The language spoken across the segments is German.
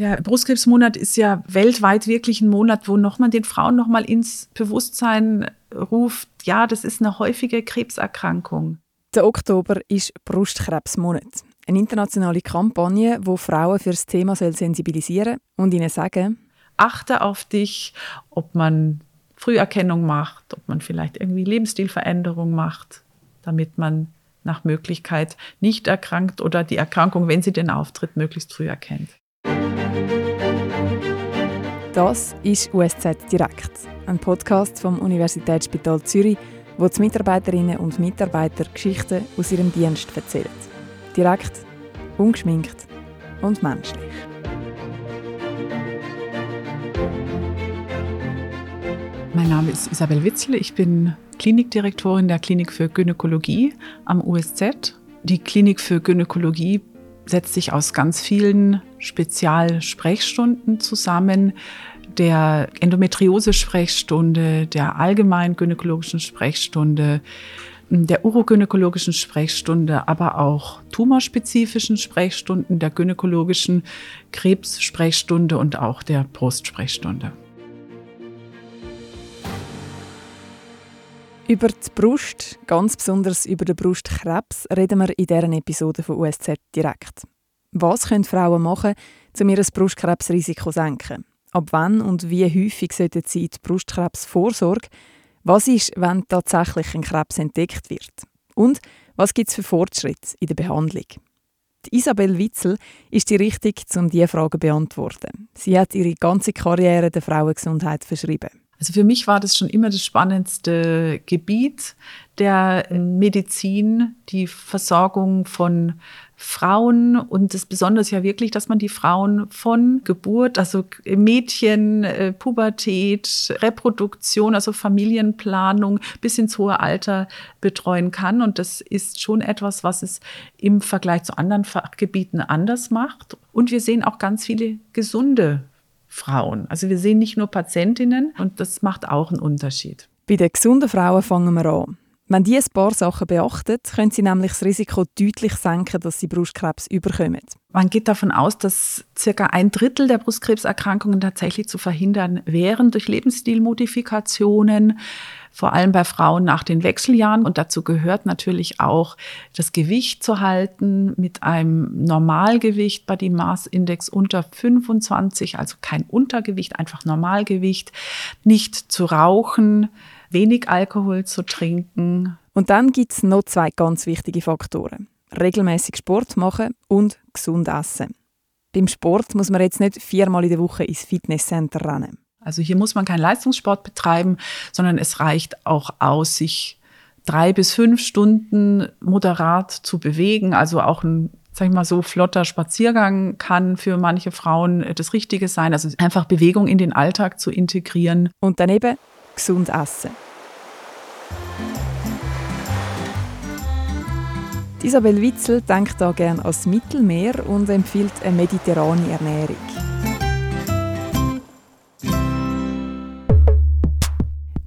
Der Brustkrebsmonat ist ja weltweit wirklich ein Monat, wo nochmal den Frauen nochmal ins Bewusstsein ruft, ja, das ist eine häufige Krebserkrankung. Der Oktober ist Brustkrebsmonat. Eine internationale Kampagne, wo Frauen für das Thema sensibilisieren und ihnen sagen, achte auf dich, ob man Früherkennung macht, ob man vielleicht irgendwie Lebensstilveränderung macht, damit man nach Möglichkeit nicht erkrankt oder die Erkrankung, wenn sie denn auftritt, möglichst früh erkennt. Das ist USZ Direkt, ein Podcast vom Universitätsspital Zürich, wo die Mitarbeiterinnen und Mitarbeiter Geschichten aus ihrem Dienst erzählen. Direkt, ungeschminkt und menschlich. Mein Name ist Isabel Witzel. Ich bin Klinikdirektorin der Klinik für Gynäkologie am USZ. Die Klinik für Gynäkologie setzt sich aus ganz vielen Spezialsprechstunden zusammen. Der Endometriose-Sprechstunde, der allgemeinen gynäkologischen Sprechstunde, der urogynäkologischen Sprechstunde, aber auch tumorspezifischen Sprechstunden, der gynäkologischen Krebssprechstunde und auch der Brustsprechstunde. Über die Brust, ganz besonders über den Brustkrebs, reden wir in dieser Episode von USZ direkt. Was können Frauen machen, um ihr Brustkrebsrisiko zu senken? Ab wann und wie häufig sollten sie die Brustkrebsvorsorge? Was ist, wenn tatsächlich ein Krebs entdeckt wird? Und was gibt es für Fortschritte in der Behandlung? Die Isabel Witzel ist die Richtige, um diese Fragen zu beantworten. Sie hat ihre ganze Karriere der Frauengesundheit verschrieben. Also für mich war das schon immer das spannendste Gebiet der Medizin, die Versorgung von Frauen und das Besondere ist ja wirklich, dass man die Frauen von Geburt, also Mädchen, äh, Pubertät, Reproduktion, also Familienplanung bis ins hohe Alter betreuen kann. Und das ist schon etwas, was es im Vergleich zu anderen Fachgebieten anders macht. Und wir sehen auch ganz viele gesunde Frauen. Also wir sehen nicht nur Patientinnen und das macht auch einen Unterschied. Bei den gesunden Frauen fangen wir an. Wenn die ein paar Sachen beachtet, können sie nämlich das Risiko deutlich senken, dass sie Brustkrebs überkommen. Man geht davon aus, dass circa ein Drittel der Brustkrebserkrankungen tatsächlich zu verhindern wären durch Lebensstilmodifikationen, vor allem bei Frauen nach den Wechseljahren. Und dazu gehört natürlich auch das Gewicht zu halten mit einem Normalgewicht bei dem Maßindex unter 25, also kein Untergewicht, einfach Normalgewicht, nicht zu rauchen, wenig Alkohol zu trinken. Und dann gibt es noch zwei ganz wichtige Faktoren. Regelmäßig Sport machen und gesund essen. Beim Sport muss man jetzt nicht viermal in der Woche ins Fitnesscenter rennen. Also hier muss man keinen Leistungssport betreiben, sondern es reicht auch aus, sich drei bis fünf Stunden moderat zu bewegen. Also auch ein, sag ich mal so, flotter Spaziergang kann für manche Frauen das Richtige sein. Also einfach Bewegung in den Alltag zu integrieren. Und daneben gesund essen. Isabel Witzel denkt da gerne ans Mittelmeer und empfiehlt eine mediterrane Ernährung.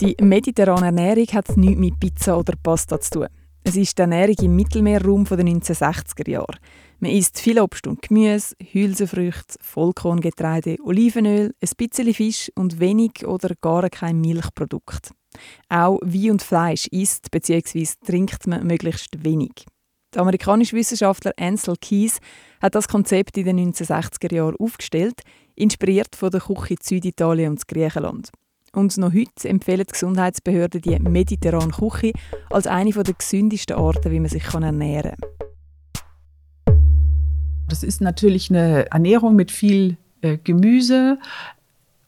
Die mediterrane Ernährung hat nichts mit Pizza oder Pasta zu tun. Es ist die Ernährung im Mittelmeerraum der 1960er Jahre. Man isst viel Obst und Gemüse, Hülsenfrüchte, Vollkorngetreide, Olivenöl, ein bisschen Fisch und wenig oder gar kein Milchprodukt. Auch Wein und Fleisch isst bzw. trinkt man möglichst wenig. Der amerikanische Wissenschaftler Ansel Keys hat das Konzept in den 1960er Jahren aufgestellt, inspiriert von der Küche Süditalien und Griechenland. Und noch heute empfehlen die Gesundheitsbehörden die mediterrane Küche als eine der gesündesten Arten, wie man sich ernähren kann. Das ist natürlich eine Ernährung mit viel äh, Gemüse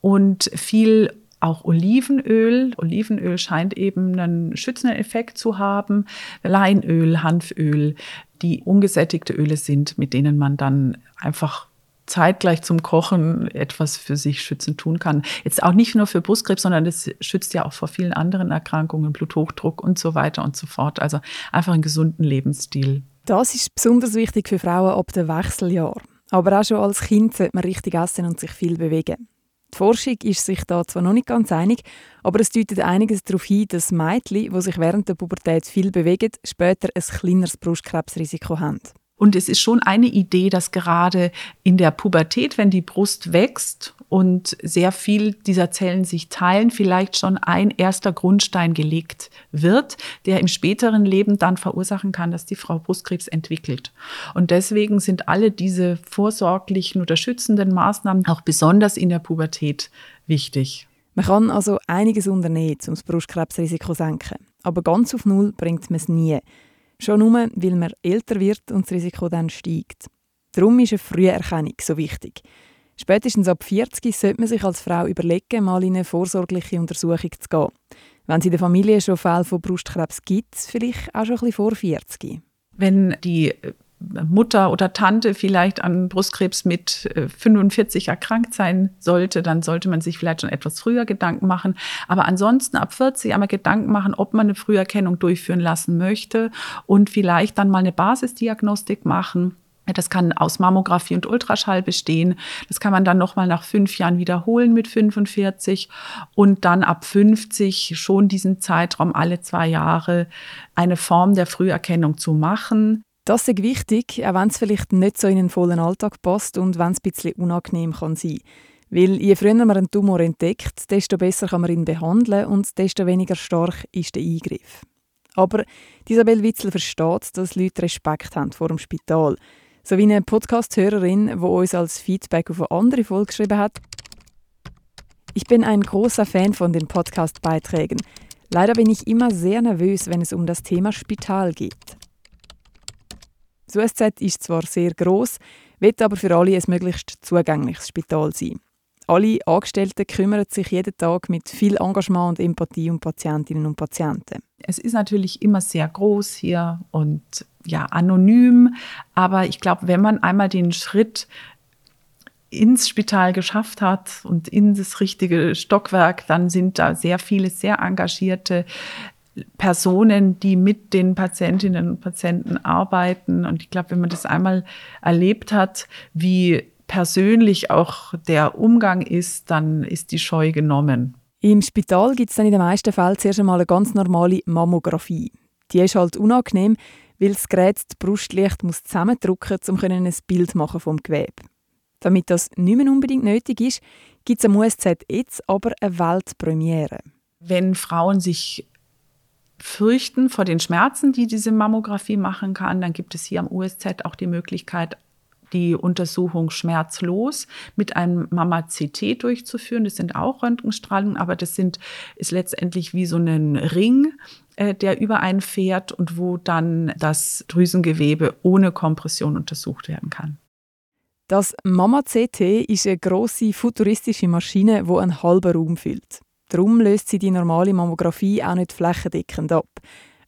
und viel auch Olivenöl. Olivenöl scheint eben einen schützenden Effekt zu haben. Leinöl, Hanföl, die ungesättigte Öle sind, mit denen man dann einfach zeitgleich zum Kochen etwas für sich schützend tun kann. Jetzt auch nicht nur für Brustkrebs, sondern das schützt ja auch vor vielen anderen Erkrankungen, Bluthochdruck und so weiter und so fort. Also einfach einen gesunden Lebensstil. Das ist besonders wichtig für Frauen ab dem Wechseljahr. Aber auch schon als Kind sollte man richtig essen und sich viel bewegen. Die Forschung ist sich da zwar noch nicht ganz einig, aber es deutet einiges darauf hin, dass Mädchen, die sich während der Pubertät viel bewegen, später ein kleineres Brustkrebsrisiko haben. Und es ist schon eine Idee, dass gerade in der Pubertät, wenn die Brust wächst und sehr viel dieser Zellen sich teilen, vielleicht schon ein erster Grundstein gelegt wird, der im späteren Leben dann verursachen kann, dass die Frau Brustkrebs entwickelt. Und deswegen sind alle diese vorsorglichen oder schützenden Maßnahmen auch besonders in der Pubertät wichtig. Man kann also einiges unternehmen, um das Brustkrebsrisiko zu senken. Aber ganz auf Null bringt man es nie. Schon nur, weil man älter wird und das Risiko dann steigt. Darum ist eine Früherkennung so wichtig. Spätestens ab 40 sollte man sich als Frau überlegen, mal in eine vorsorgliche Untersuchung zu gehen. Wenn es in der Familie schon Fälle von Brustkrebs gibt, vielleicht auch schon ein bisschen vor 40. Wenn die Mutter oder Tante vielleicht an Brustkrebs mit 45 äh, erkrankt sein sollte, dann sollte man sich vielleicht schon etwas früher Gedanken machen. Aber ansonsten ab 40 einmal Gedanken machen, ob man eine Früherkennung durchführen lassen möchte und vielleicht dann mal eine Basisdiagnostik machen. Das kann aus Mammographie und Ultraschall bestehen. Das kann man dann nochmal nach fünf Jahren wiederholen mit 45 und dann ab 50 schon diesen Zeitraum alle zwei Jahre eine Form der Früherkennung zu machen. Das ist wichtig, auch wenn es vielleicht nicht so in den vollen Alltag passt und wenn es ein bisschen unangenehm kann sein Weil je früher man einen Tumor entdeckt, desto besser kann man ihn behandeln und desto weniger stark ist der Eingriff. Aber Isabel Witzel versteht, dass Leute Respekt haben vor dem Spital. So wie eine Podcast-Hörerin, die uns als Feedback auf eine andere Folge geschrieben hat. Ich bin ein großer Fan von den Podcast-Beiträgen. Leider bin ich immer sehr nervös, wenn es um das Thema Spital geht. Das USZ ist zwar sehr groß, wird aber für alle ein möglichst zugängliches Spital sein. Alle Angestellten kümmern sich jeden Tag mit viel Engagement und Empathie um Patientinnen und Patienten. Es ist natürlich immer sehr groß hier und ja anonym, aber ich glaube, wenn man einmal den Schritt ins Spital geschafft hat und in das richtige Stockwerk, dann sind da sehr viele sehr engagierte Personen, die mit den Patientinnen und Patienten arbeiten. Und ich glaube, wenn man das einmal erlebt hat, wie persönlich auch der Umgang ist, dann ist die Scheu genommen. Im Spital gibt es dann in den meisten Fällen zuerst einmal eine ganz normale Mammographie. Die ist halt unangenehm, weil das Gerät die Brustlicht muss zusammendrücken muss, um ein Bild machen vom Gewebe. Damit das nicht mehr unbedingt nötig ist, gibt es am USZ jetzt aber eine Weltpremiere. Wenn Frauen sich fürchten vor den Schmerzen, die diese Mammographie machen kann, dann gibt es hier am USZ auch die Möglichkeit, die Untersuchung schmerzlos mit einem Mama-CT durchzuführen. Das sind auch Röntgenstrahlungen, aber das sind, ist letztendlich wie so ein Ring, äh, der über einen fährt und wo dann das Drüsengewebe ohne Kompression untersucht werden kann. Das Mama-CT ist eine grosse futuristische Maschine, die einen halben Raum füllt. Darum löst sie die normale Mammographie auch nicht flächendeckend ab.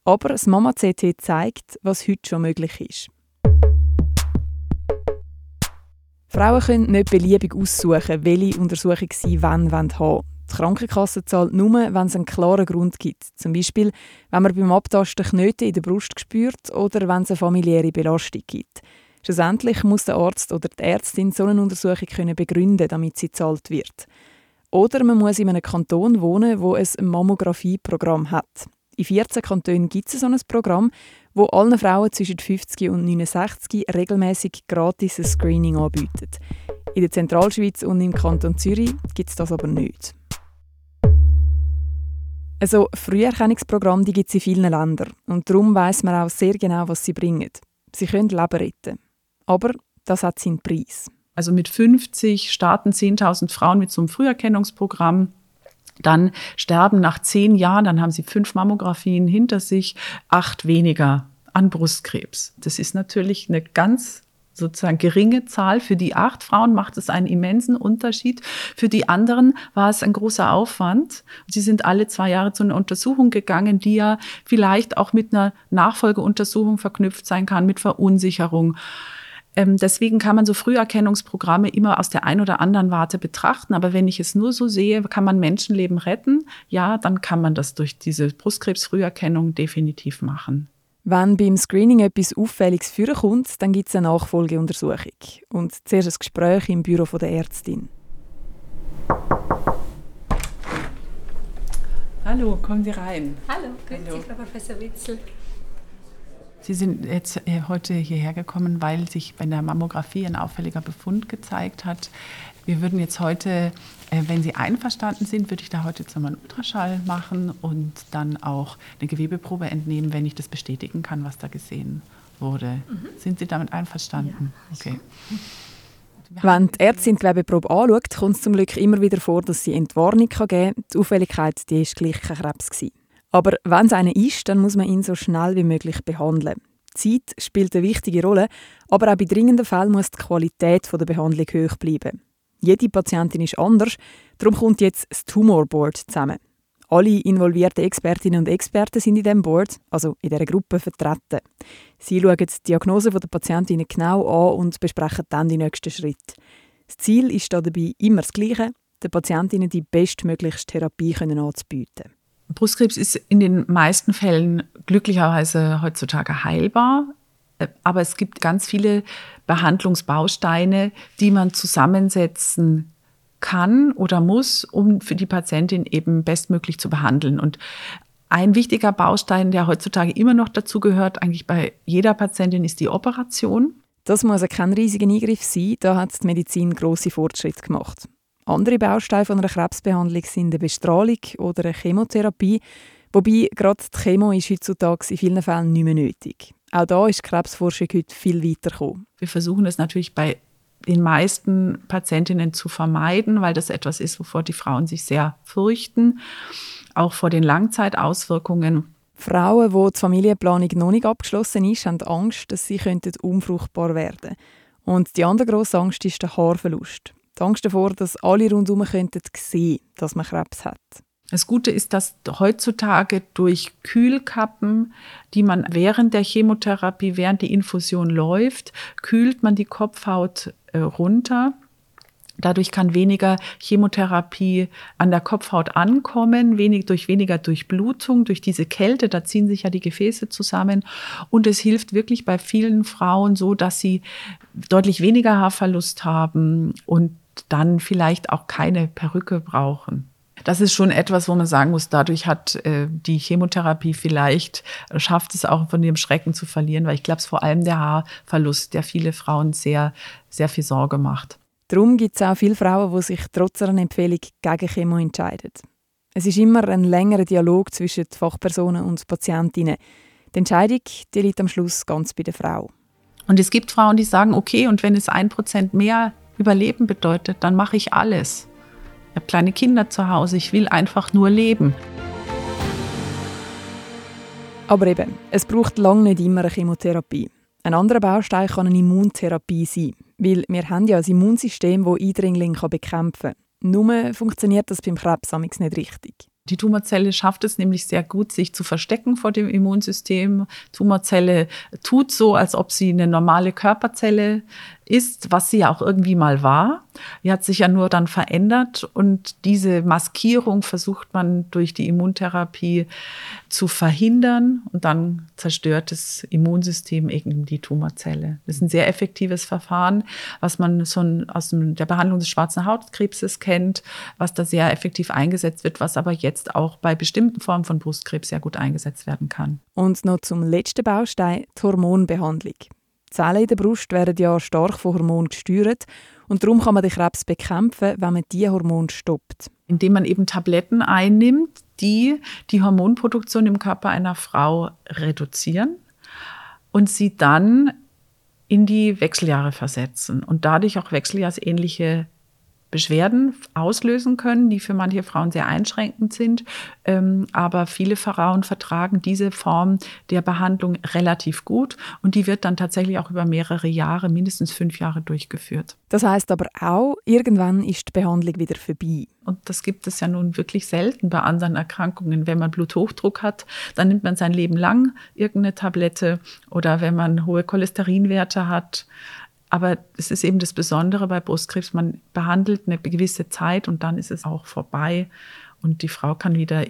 Aber das Mama-CT zeigt, was heute schon möglich ist. Frauen können nicht beliebig aussuchen, welche Untersuchung sie wann haben wollen. Die Krankenkasse zahlt nur, wenn es einen klaren Grund gibt. Zum Beispiel, wenn man beim Abtasten Knöte in der Brust spürt oder wenn es eine familiäre Belastung gibt. Schlussendlich muss der Arzt oder die Ärztin so eine Untersuchung können begründen, damit sie gezahlt wird. Oder man muss in einem Kanton wohnen, wo ein Mammographie-Programm hat. In 14 Kantonen gibt es so ein Programm, wo allen Frauen zwischen 50 und 69 regelmäßig gratis ein Screening anbietet. In der Zentralschweiz und im Kanton Zürich gibt es das aber nicht. Also Früherkennungsprogramme gibt es in vielen Ländern und darum weiß man auch sehr genau, was sie bringen. Sie können Leben retten. Aber das hat seinen Preis. Also mit 50 starten 10.000 Frauen mit so einem Früherkennungsprogramm. Dann sterben nach zehn Jahren, dann haben sie fünf Mammografien hinter sich, acht weniger an Brustkrebs. Das ist natürlich eine ganz sozusagen geringe Zahl. Für die acht Frauen macht es einen immensen Unterschied. Für die anderen war es ein großer Aufwand. Sie sind alle zwei Jahre zu einer Untersuchung gegangen, die ja vielleicht auch mit einer Nachfolgeuntersuchung verknüpft sein kann, mit Verunsicherung. Ähm, deswegen kann man so Früherkennungsprogramme immer aus der einen oder anderen Warte betrachten. Aber wenn ich es nur so sehe, kann man Menschenleben retten, ja, dann kann man das durch diese Brustkrebsfrüherkennung definitiv machen. Wenn beim Screening etwas Auffälliges vorkommt, dann gibt es eine Nachfolgeuntersuchung. Und zuerst ein Gespräch im Büro der Ärztin. Hallo, kommen Sie rein. Hallo, grüezi, Frau Professor Witzel. Sie sind jetzt äh, heute hierher gekommen, weil sich bei der Mammographie ein auffälliger Befund gezeigt hat. Wir würden jetzt heute, äh, wenn Sie einverstanden sind, würde ich da heute jetzt nochmal einen Ultraschall machen und dann auch eine Gewebeprobe entnehmen, wenn ich das bestätigen kann, was da gesehen wurde. Mhm. Sind Sie damit einverstanden? Ja, okay. Wenn die Ärztin die Gewebeprobe anschaut, kommt es zum Glück immer wieder vor, dass sie Entwarnung geben kann. Die Auffälligkeit die ist gleich kein Krebs. Gewesen. Aber wenn es einer ist, dann muss man ihn so schnell wie möglich behandeln. Zeit spielt eine wichtige Rolle, aber auch bei dringenden Fällen muss die Qualität der Behandlung hoch bleiben. Jede Patientin ist anders, darum kommt jetzt das Tumor Board zusammen. Alle involvierten Expertinnen und Experten sind in diesem Board, also in dieser Gruppe, vertreten. Sie schauen die Diagnose der Patientinnen genau an und besprechen dann die nächsten Schritte. Das Ziel ist dabei immer das Gleiche, den Patientinnen die bestmöglichste Therapie anzubieten. Brustkrebs ist in den meisten Fällen glücklicherweise heutzutage heilbar. Äh, aber es gibt ganz viele Behandlungsbausteine, die man zusammensetzen kann oder muss, um für die Patientin eben bestmöglich zu behandeln. Und ein wichtiger Baustein, der heutzutage immer noch dazu gehört, eigentlich bei jeder Patientin, ist die Operation. Das muss kein riesiger Eingriff sein, da hat die Medizin große Fortschritte gemacht. Andere Bausteine von einer Krebsbehandlung sind eine Bestrahlung oder eine Chemotherapie, wobei gerade die Chemo ist heutzutage in vielen Fällen nicht mehr nötig. Auch da ist die Krebsforschung heute viel weiter gekommen. Wir versuchen es natürlich bei den meisten Patientinnen zu vermeiden, weil das etwas ist, wovor die Frauen sich sehr fürchten, auch vor den Langzeitauswirkungen. Frauen, wo die Familienplanung noch nicht abgeschlossen ist, haben Angst, dass sie unfruchtbar werden könnten. Und die andere grosse Angst ist der Haarverlust die Angst davor, dass alle rundherum könnten sehen, dass man Krebs hat. Das Gute ist, dass heutzutage durch Kühlkappen, die man während der Chemotherapie, während die Infusion läuft, kühlt man die Kopfhaut äh, runter. Dadurch kann weniger Chemotherapie an der Kopfhaut ankommen, wenig, durch weniger Durchblutung, durch diese Kälte, da ziehen sich ja die Gefäße zusammen. Und es hilft wirklich bei vielen Frauen so, dass sie deutlich weniger Haarverlust haben und dann vielleicht auch keine Perücke brauchen. Das ist schon etwas, wo man sagen muss, dadurch hat äh, die Chemotherapie vielleicht, äh, schafft es auch von dem Schrecken zu verlieren, weil ich glaube, es ist vor allem der Haarverlust, der viele Frauen sehr, sehr viel Sorge macht. Darum gibt es auch viele Frauen, die sich trotz einer Empfehlung gegen Chemo entscheiden. Es ist immer ein längerer Dialog zwischen den Fachpersonen und Patientinnen. Die Entscheidung die liegt am Schluss ganz bei der Frau. Und es gibt Frauen, die sagen, okay, und wenn es ein Prozent mehr Überleben bedeutet, dann mache ich alles. Ich habe kleine Kinder zu Hause, ich will einfach nur leben. Aber eben, es braucht lange nicht immer eine Chemotherapie. Ein anderer Baustein kann eine Immuntherapie sein, weil wir haben ja ein Immunsystem, das Eindringlinge bekämpfen kann. Nur funktioniert das beim Krebs nicht richtig. Die Tumorzelle schafft es nämlich sehr gut, sich zu verstecken vor dem Immunsystem. Tumorzelle tut so, als ob sie eine normale Körperzelle ist, was sie ja auch irgendwie mal war. Die hat sich ja nur dann verändert und diese Maskierung versucht man durch die Immuntherapie zu verhindern und dann zerstört das Immunsystem eben die Tumorzelle. Das ist ein sehr effektives Verfahren, was man so aus der Behandlung des schwarzen Hautkrebses kennt, was da sehr effektiv eingesetzt wird, was aber jetzt auch bei bestimmten Formen von Brustkrebs sehr gut eingesetzt werden kann. Und noch zum letzten Baustein, die Hormonbehandlung. Zellen in der Brust werden ja stark von Hormonen gesteuert und darum kann man den Krebs bekämpfen, wenn man diese Hormone stoppt. Indem man eben Tabletten einnimmt, die die Hormonproduktion im Körper einer Frau reduzieren und sie dann in die Wechseljahre versetzen und dadurch auch wechseljahrsähnliche Beschwerden auslösen können, die für manche Frauen sehr einschränkend sind. Ähm, aber viele Frauen vertragen diese Form der Behandlung relativ gut und die wird dann tatsächlich auch über mehrere Jahre, mindestens fünf Jahre durchgeführt. Das heißt aber auch, irgendwann ist die Behandlung wieder vorbei. Und das gibt es ja nun wirklich selten bei anderen Erkrankungen. Wenn man Bluthochdruck hat, dann nimmt man sein Leben lang irgendeine Tablette oder wenn man hohe Cholesterinwerte hat, aber es ist eben das Besondere bei Brustkrebs, man behandelt eine gewisse Zeit und dann ist es auch vorbei und die Frau kann wieder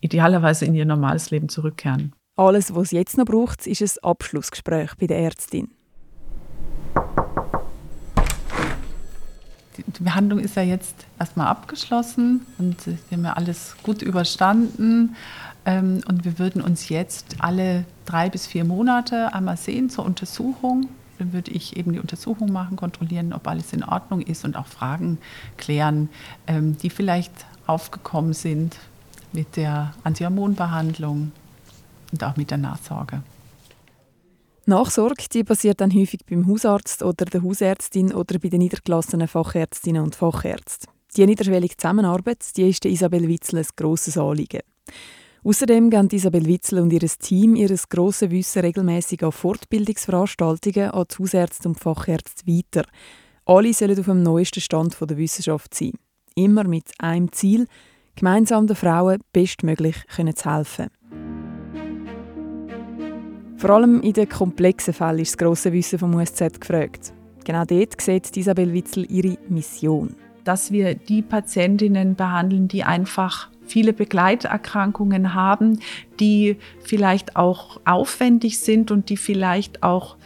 idealerweise in ihr normales Leben zurückkehren. Alles, was es jetzt noch braucht, ist ein Abschlussgespräch bei der Ärztin. die Behandlung ist ja jetzt erstmal abgeschlossen und wir haben ja alles gut überstanden. Ähm, und wir würden uns jetzt alle drei bis vier Monate einmal sehen zur Untersuchung. Würde ich eben die Untersuchung machen, kontrollieren, ob alles in Ordnung ist und auch Fragen klären, ähm, die vielleicht aufgekommen sind mit der Antihormonbehandlung und auch mit der Nachsorge. Nachsorge die passiert dann häufig beim Hausarzt oder der Hausärztin oder bei den niedergelassenen Fachärztinnen und Fachärzten. Die niederschwellige Zusammenarbeit die ist der Isabel Witzel ein grosses Anliegen. Außerdem geben Isabel Witzel und ihr Team ihr grosses Wissen regelmäßig an Fortbildungsveranstaltungen an die Hausärzte und Fachärzte weiter. Alle sollen auf dem neuesten Stand der Wissenschaft sein. Immer mit einem Ziel, gemeinsam den Frauen bestmöglich zu helfen. Vor allem in den komplexen Fällen ist das grosse Wissen vom USZ gefragt. Genau dort sieht Isabel Witzel ihre Mission. Dass wir die Patientinnen behandeln, die einfach viele Begleiterkrankungen haben, die vielleicht auch aufwendig sind und die vielleicht auch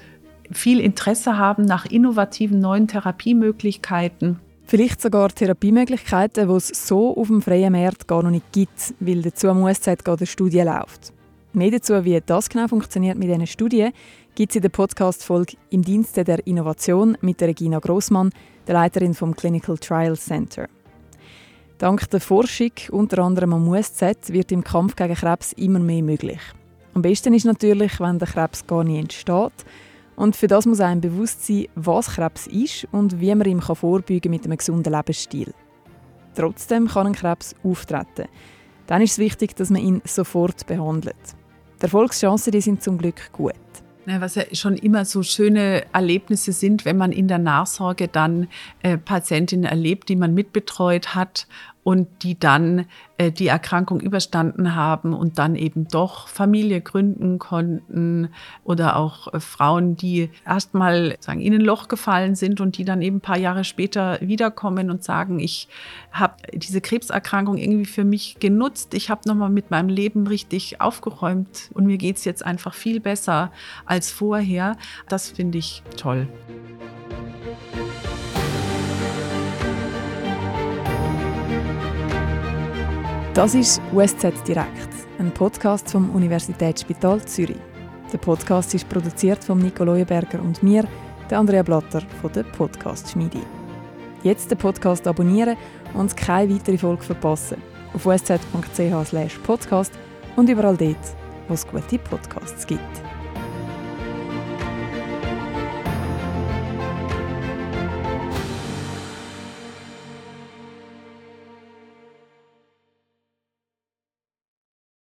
viel Interesse haben nach innovativen neuen Therapiemöglichkeiten. Vielleicht sogar Therapiemöglichkeiten, die es so auf dem freien Markt gar noch nicht gibt, weil dazu am USZ gerade eine Studie läuft. Mehr dazu, wie das genau funktioniert mit diesen Studien, gibt es in der Podcast-Folge «Im Dienste der Innovation» mit Regina Grossmann, der Leiterin vom Clinical Trials Center. Dank der Forschung, unter anderem am USZ, wird im Kampf gegen Krebs immer mehr möglich. Am besten ist natürlich, wenn der Krebs gar nicht entsteht. Und für das muss einem bewusst sein, was Krebs ist und wie man ihm vorbeugen kann mit einem gesunden Lebensstil. Trotzdem kann ein Krebs auftreten. Dann ist es wichtig, dass man ihn sofort behandelt. Die Erfolgschancen die sind zum Glück gut. Was ja schon immer so schöne Erlebnisse sind, wenn man in der Nachsorge dann äh, Patientinnen erlebt, die man mitbetreut hat und die dann äh, die Erkrankung überstanden haben und dann eben doch Familie gründen konnten oder auch äh, Frauen, die erstmal sagen, in ein Loch gefallen sind und die dann eben ein paar Jahre später wiederkommen und sagen, ich habe diese Krebserkrankung irgendwie für mich genutzt, ich habe nochmal mit meinem Leben richtig aufgeräumt und mir geht es jetzt einfach viel besser als vorher. Das finde ich toll. Das ist USZ Direkt, ein Podcast vom Universitätsspital Zürich. Der Podcast ist produziert von Nico Leuenberger und mir, der Andrea Blatter von der Podcast Schmiede. Jetzt den Podcast abonnieren und keine weitere Folge verpassen. Auf usz.ch/podcast und überall dort, wo es gute Podcasts gibt.